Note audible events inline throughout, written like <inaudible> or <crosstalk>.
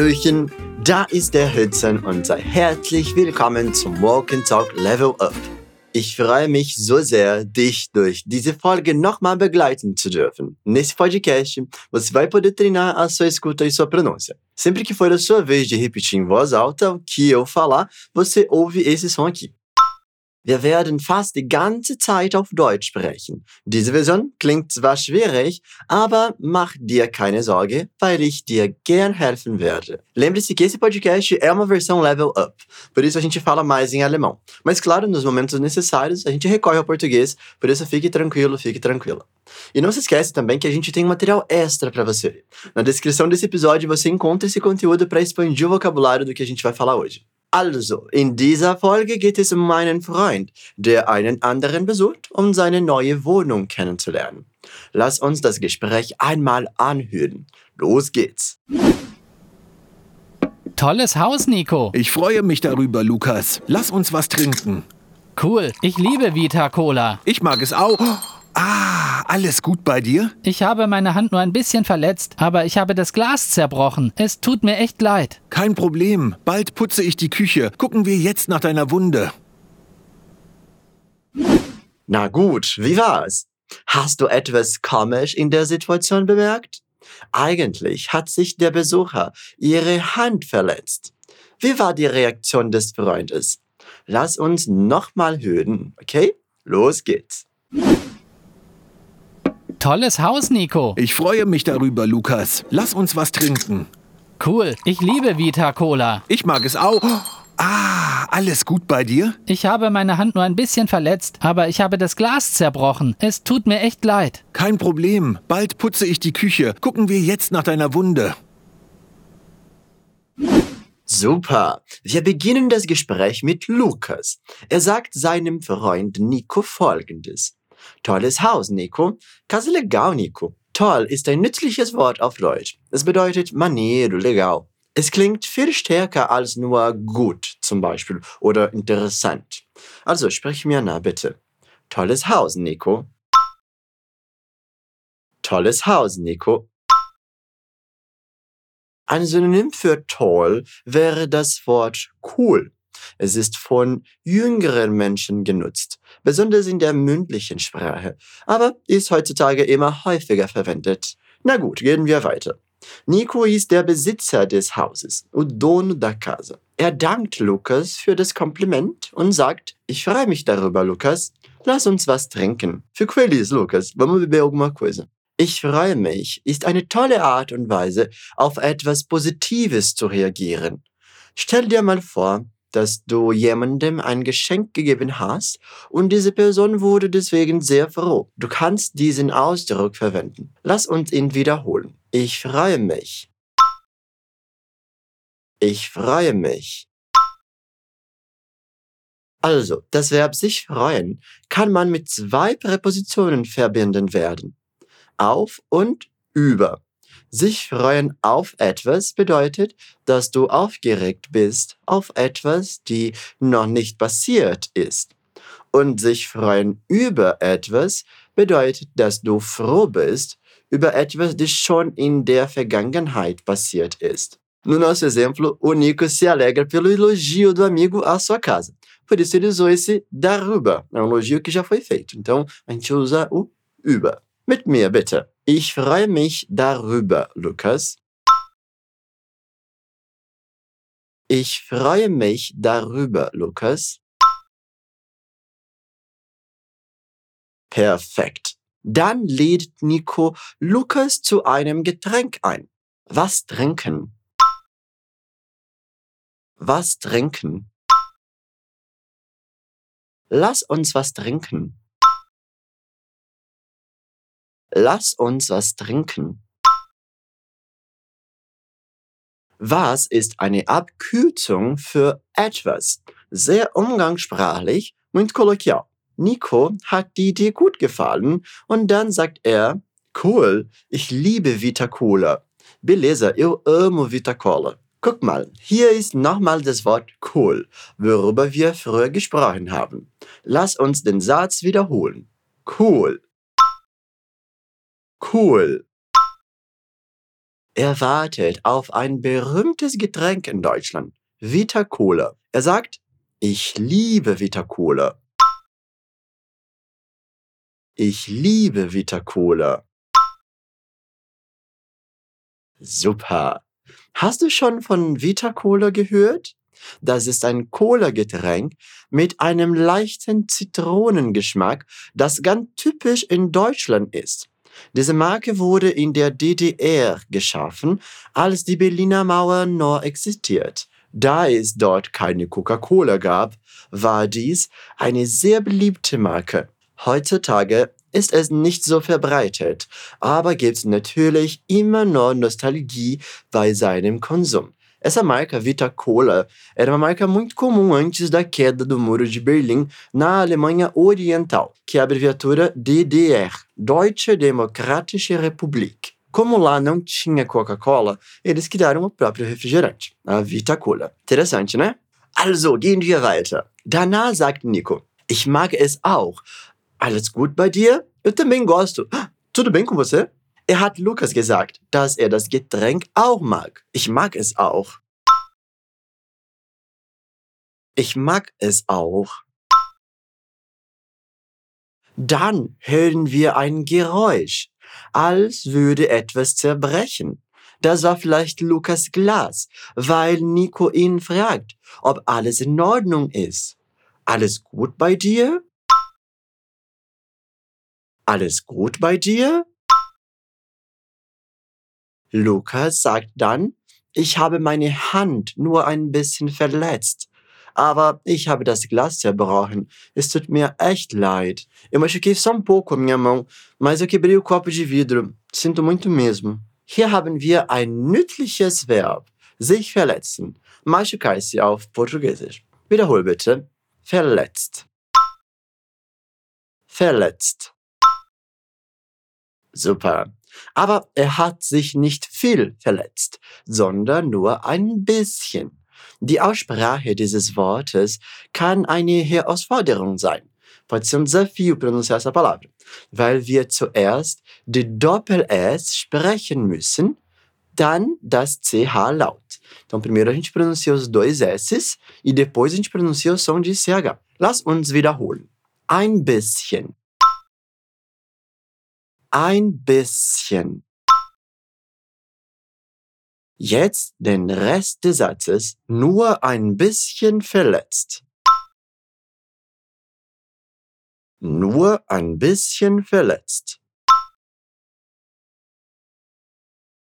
Hallöchen, da ist der Hudson und sei herzlich willkommen zum Walk and Talk Level Up. Ich freue mich so sehr, dich durch diese Folge nochmal begleiten zu dürfen. Nesse podcast, você vai poder treinar a sua escuta e sua pronúncia. Sempre que for a sua vez de repetir em voz alta o que eu falar, você ouve esse som aqui. Wir werden fast die ganze Zeit auf Deutsch sprechen. Diese Version klingt zwar schwierig, aber mach dir keine Sorge, weil ich dir gern helfen werde. Lembre-se que esse podcast é uma versão level up, por isso a gente fala mais em alemão. Mas claro, nos momentos necessários, a gente recorre ao português, por isso fique tranquilo, fique tranquila. E não se esquece também que a gente tem um material extra para você. Na descrição desse episódio você encontra esse conteúdo para expandir o vocabulário do que a gente vai falar hoje. Also, in dieser Folge geht es um meinen Freund, der einen anderen besucht, um seine neue Wohnung kennenzulernen. Lass uns das Gespräch einmal anhören. Los geht's. Tolles Haus, Nico. Ich freue mich darüber, Lukas. Lass uns was trinken. Cool. Ich liebe Vita Cola. Ich mag es auch. Ah, alles gut bei dir? Ich habe meine Hand nur ein bisschen verletzt, aber ich habe das Glas zerbrochen. Es tut mir echt leid. Kein Problem. Bald putze ich die Küche. Gucken wir jetzt nach deiner Wunde. Na gut, wie war's? Hast du etwas komisch in der Situation bemerkt? Eigentlich hat sich der Besucher ihre Hand verletzt. Wie war die Reaktion des Freundes? Lass uns nochmal hören, okay? Los geht's. Tolles Haus, Nico. Ich freue mich darüber, Lukas. Lass uns was trinken. Cool. Ich liebe Vita Cola. Ich mag es auch. Ah, alles gut bei dir? Ich habe meine Hand nur ein bisschen verletzt, aber ich habe das Glas zerbrochen. Es tut mir echt leid. Kein Problem. Bald putze ich die Küche. Gucken wir jetzt nach deiner Wunde. Super. Wir beginnen das Gespräch mit Lukas. Er sagt seinem Freund Nico folgendes. Tolles Haus, Nico. Casa legal, Nico. Toll ist ein nützliches Wort auf Deutsch. Es bedeutet maneiro, legal. Es klingt viel stärker als nur gut zum Beispiel oder interessant. Also sprich mir nach, bitte. Tolles Haus, Nico. Tolles Haus, Nico. Ein Synonym für toll wäre das Wort cool. Es ist von jüngeren Menschen genutzt, besonders in der mündlichen Sprache, aber ist heutzutage immer häufiger verwendet. Na gut, gehen wir weiter. Nico ist der Besitzer des Hauses, o dono da casa. Er dankt Lukas für das Kompliment und sagt, ich freue mich darüber, Lukas. Lass uns was trinken. Fico feliz, Lucas. Vamos beber alguma coisa. Ich freue mich ist eine tolle Art und Weise, auf etwas Positives zu reagieren. Stell dir mal vor, dass du jemandem ein Geschenk gegeben hast und diese Person wurde deswegen sehr froh. Du kannst diesen Ausdruck verwenden. Lass uns ihn wiederholen. Ich freue mich. Ich freue mich. Also, das Verb sich freuen kann man mit zwei Präpositionen verbinden werden. Auf und über. Sich freuen auf etwas bedeutet, dass du aufgeregt bist auf etwas, die noch nicht passiert ist. Und sich freuen über etwas bedeutet, dass du froh bist über etwas, das schon in der Vergangenheit passiert ist. No nosso exemplo, o Nico se alegra pelo elogio do amigo à sua casa. Por isso ele usou esse darüber. É um elogio que já foi feito. Então, a gente usa o über. Mit mir bitte. Ich freue mich darüber, Lukas. Ich freue mich darüber, Lukas. Perfekt. Dann lädt Nico Lukas zu einem Getränk ein. Was trinken? Was trinken? Lass uns was trinken. Lass uns was trinken. Was ist eine Abkürzung für etwas? Sehr umgangssprachlich und kolloquial. Nico hat die Idee gut gefallen und dann sagt er, cool, ich liebe Vita Cola. Beleza, eu amo Vita Cola. Guck mal, hier ist nochmal das Wort cool, worüber wir früher gesprochen haben. Lass uns den Satz wiederholen. Cool. Cool. Er wartet auf ein berühmtes Getränk in Deutschland, Vita Cola. Er sagt, ich liebe Vita Cola. Ich liebe Vita Cola. Super. Hast du schon von Vita Cola gehört? Das ist ein Cola-Getränk mit einem leichten Zitronengeschmack, das ganz typisch in Deutschland ist. Diese Marke wurde in der DDR geschaffen, als die Berliner Mauer noch existiert. Da es dort keine Coca-Cola gab, war dies eine sehr beliebte Marke. Heutzutage ist es nicht so verbreitet, aber gibt natürlich immer noch Nostalgie bei seinem Konsum. Essa marca Vita Cola era uma marca muito comum antes da queda do Muro de Berlim na Alemanha Oriental, que é a abreviatura DDR, Deutsche Demokratische Republik. Como lá não tinha Coca-Cola, eles criaram o próprio refrigerante, a Vita Cola. Interessante, né? Also, gehen wir weiter. Danach sagt Nico, ich mag es auch. Alles gut bei dir? Eu também gosto. <gasps> Tudo bem com você? Er hat Lukas gesagt, dass er das Getränk auch mag. Ich mag es auch. Ich mag es auch. Dann hören wir ein Geräusch, als würde etwas zerbrechen. Das war vielleicht Lukas Glas, weil Nico ihn fragt, ob alles in Ordnung ist. Alles gut bei dir? Alles gut bei dir? Lukas sagt dann, ich habe meine Hand nur ein bisschen verletzt. Aber ich habe das Glas zerbrochen. Es tut mir echt leid. Eu machuquei só um pouco a minha mão, mas eu quebrei o copo de vidro. Sinto muito mesmo. Hier haben wir ein nützliches Verb. Sich verletzen. Machucar-se auf Portugiesisch. Wiederhol bitte. Verletzt. Verletzt. Super. Aber er hat sich nicht viel verletzt, sondern nur ein bisschen. Die Aussprache dieses Wortes kann eine Herausforderung sein. Pode ser um desafio pronunciar essa palavra, weil wir zuerst die Doppel-S sprechen müssen, dann das CH laut. Então, primeiro a gente pronuncia os dois S's e depois a gente pronuncia o som de CH. Lass uns wiederholen. Ein bisschen. Ein bisschen. Jetzt den Rest des Satzes nur ein bisschen verletzt. Nur ein bisschen verletzt.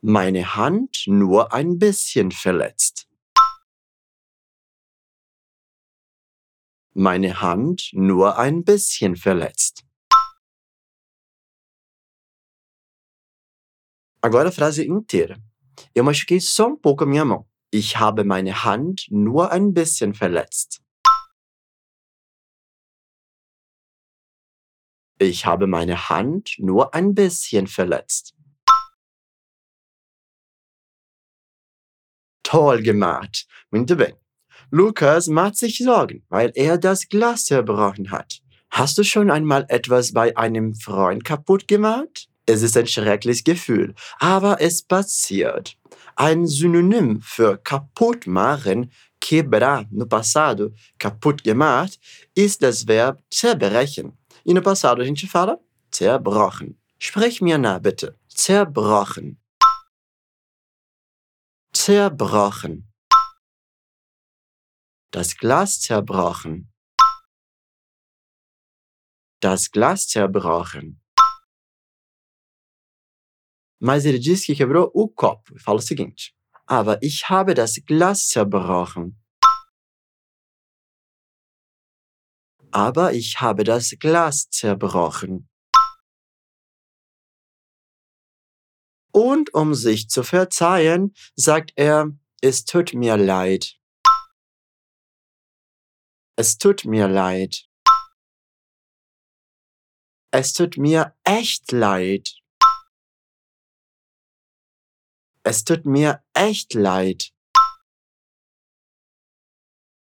Meine Hand nur ein bisschen verletzt. Meine Hand nur ein bisschen verletzt. Agora a frase inteira. Eu machuquei só um pouco a minha mão. Ich habe meine Hand nur ein bisschen verletzt. Ich habe meine Hand nur ein bisschen verletzt. Toll gemacht. Muito bem. Lukas macht sich Sorgen, weil er das Glas zerbrochen hat. Hast du schon einmal etwas bei einem Freund kaputt gemacht? Es ist ein schreckliches Gefühl, aber es passiert. Ein Synonym für kaputt machen, quebrar no passado, kaputt gemacht, ist das Verb zerbrechen. E no passado gente fala zerbrochen. Sprech mir nach, bitte. Zerbrochen. Zerbrochen. Das Glas zerbrochen. Das Glas zerbrochen. Mas ele disse que quebrou o copo. E fala o seguinte: Aber ich habe das Glas zerbrochen. Aber ich habe das Glas zerbrochen. Und um sich zu verzeihen, sagt er, es tut mir leid. Es tut mir leid. Es tut mir echt leid. Es tut mir echt leid.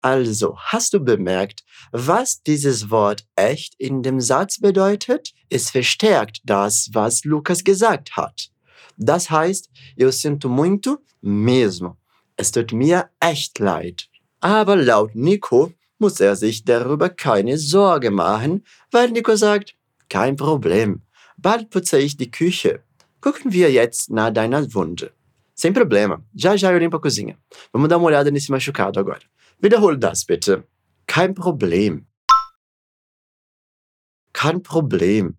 Also, hast du bemerkt, was dieses Wort echt in dem Satz bedeutet? Es verstärkt das, was Lukas gesagt hat. Das heißt, eu sinto muito mesmo. Es tut mir echt leid. Aber laut Nico muss er sich darüber keine Sorge machen, weil Nico sagt, kein Problem. Bald putze ich die Küche. Gucken wir jetzt nach deiner Wunde. Sem problema. Já já eu limpo a cozinha. Vamos dar uma olhada nesse machucado agora. Wiederhol das bitte. Kein Problem. Kein Problem.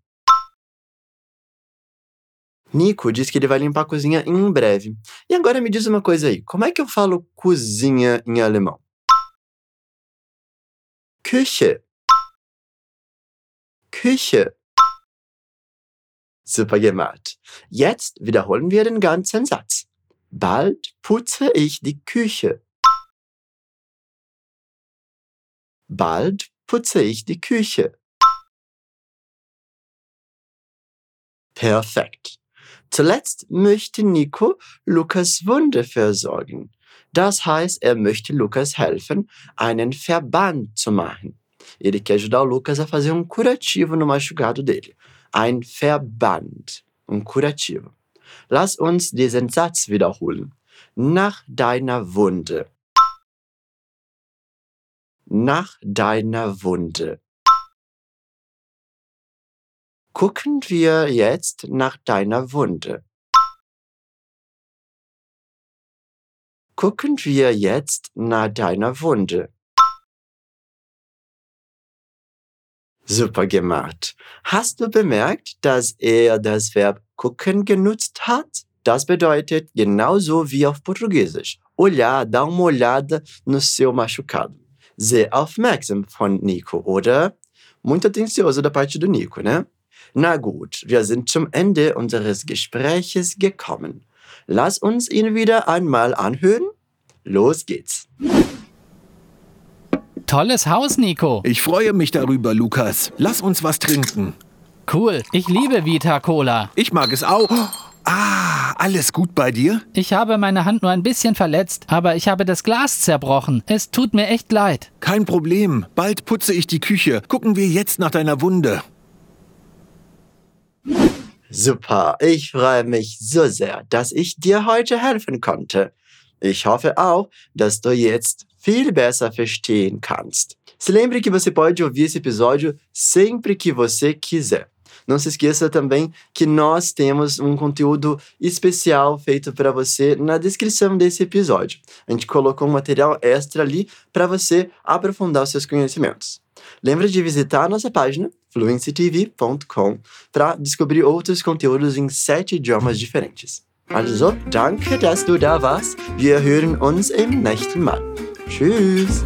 Nico diz que ele vai limpar a cozinha em breve. E agora me diz uma coisa aí. Como é que eu falo cozinha em alemão? Küche. Küche. Super gemacht. Jetzt wiederholen wir den ganzen Satz. Bald putze ich die Küche. Bald putze ich die Küche. Perfekt. Zuletzt möchte Nico Lukas Wunde versorgen. Das heißt, er möchte Lukas helfen, einen Verband zu machen. Ele quer ajudar o Lucas a fazer um curativo no machucado dele. Ein Verband. Um curativo. Lass uns diesen Satz wiederholen. Nach deiner Wunde. Nach deiner Wunde. Gucken wir jetzt nach deiner Wunde. Gucken wir jetzt nach deiner Wunde. Super gemacht. Hast du bemerkt, dass er das Verb gucken genutzt hat? Das bedeutet genauso wie auf Portugiesisch. Olhar, dar uma olhada no seu machucado. Sehr aufmerksam von Nico, oder? Muito atencioso da parte do Nico, né? Na gut, wir sind zum Ende unseres Gespräches gekommen. Lass uns ihn wieder einmal anhören. Los geht's. Tolles Haus, Nico. Ich freue mich darüber, Lukas. Lass uns was trinken. Cool. Ich liebe Vita Cola. Ich mag es auch. Ah, alles gut bei dir? Ich habe meine Hand nur ein bisschen verletzt, aber ich habe das Glas zerbrochen. Es tut mir echt leid. Kein Problem. Bald putze ich die Küche. Gucken wir jetzt nach deiner Wunde. Super, ich freue mich so sehr, dass ich dir heute helfen konnte. Ich hoffe auch, dass du jetzt viel besser verstehen kannst. Se lembre que você pode ouvir esse episódio sempre que você quiser. Não se esqueça também que nós temos um conteúdo especial feito para você na descrição desse episódio. A gente colocou um material extra ali para você aprofundar os seus conhecimentos. Lembra de visitar a nossa página fluencytv.com para descobrir outros conteúdos em sete idiomas diferentes. Also, danke, dass du da warst. Wir hören uns im nächsten Mal. Tschüss.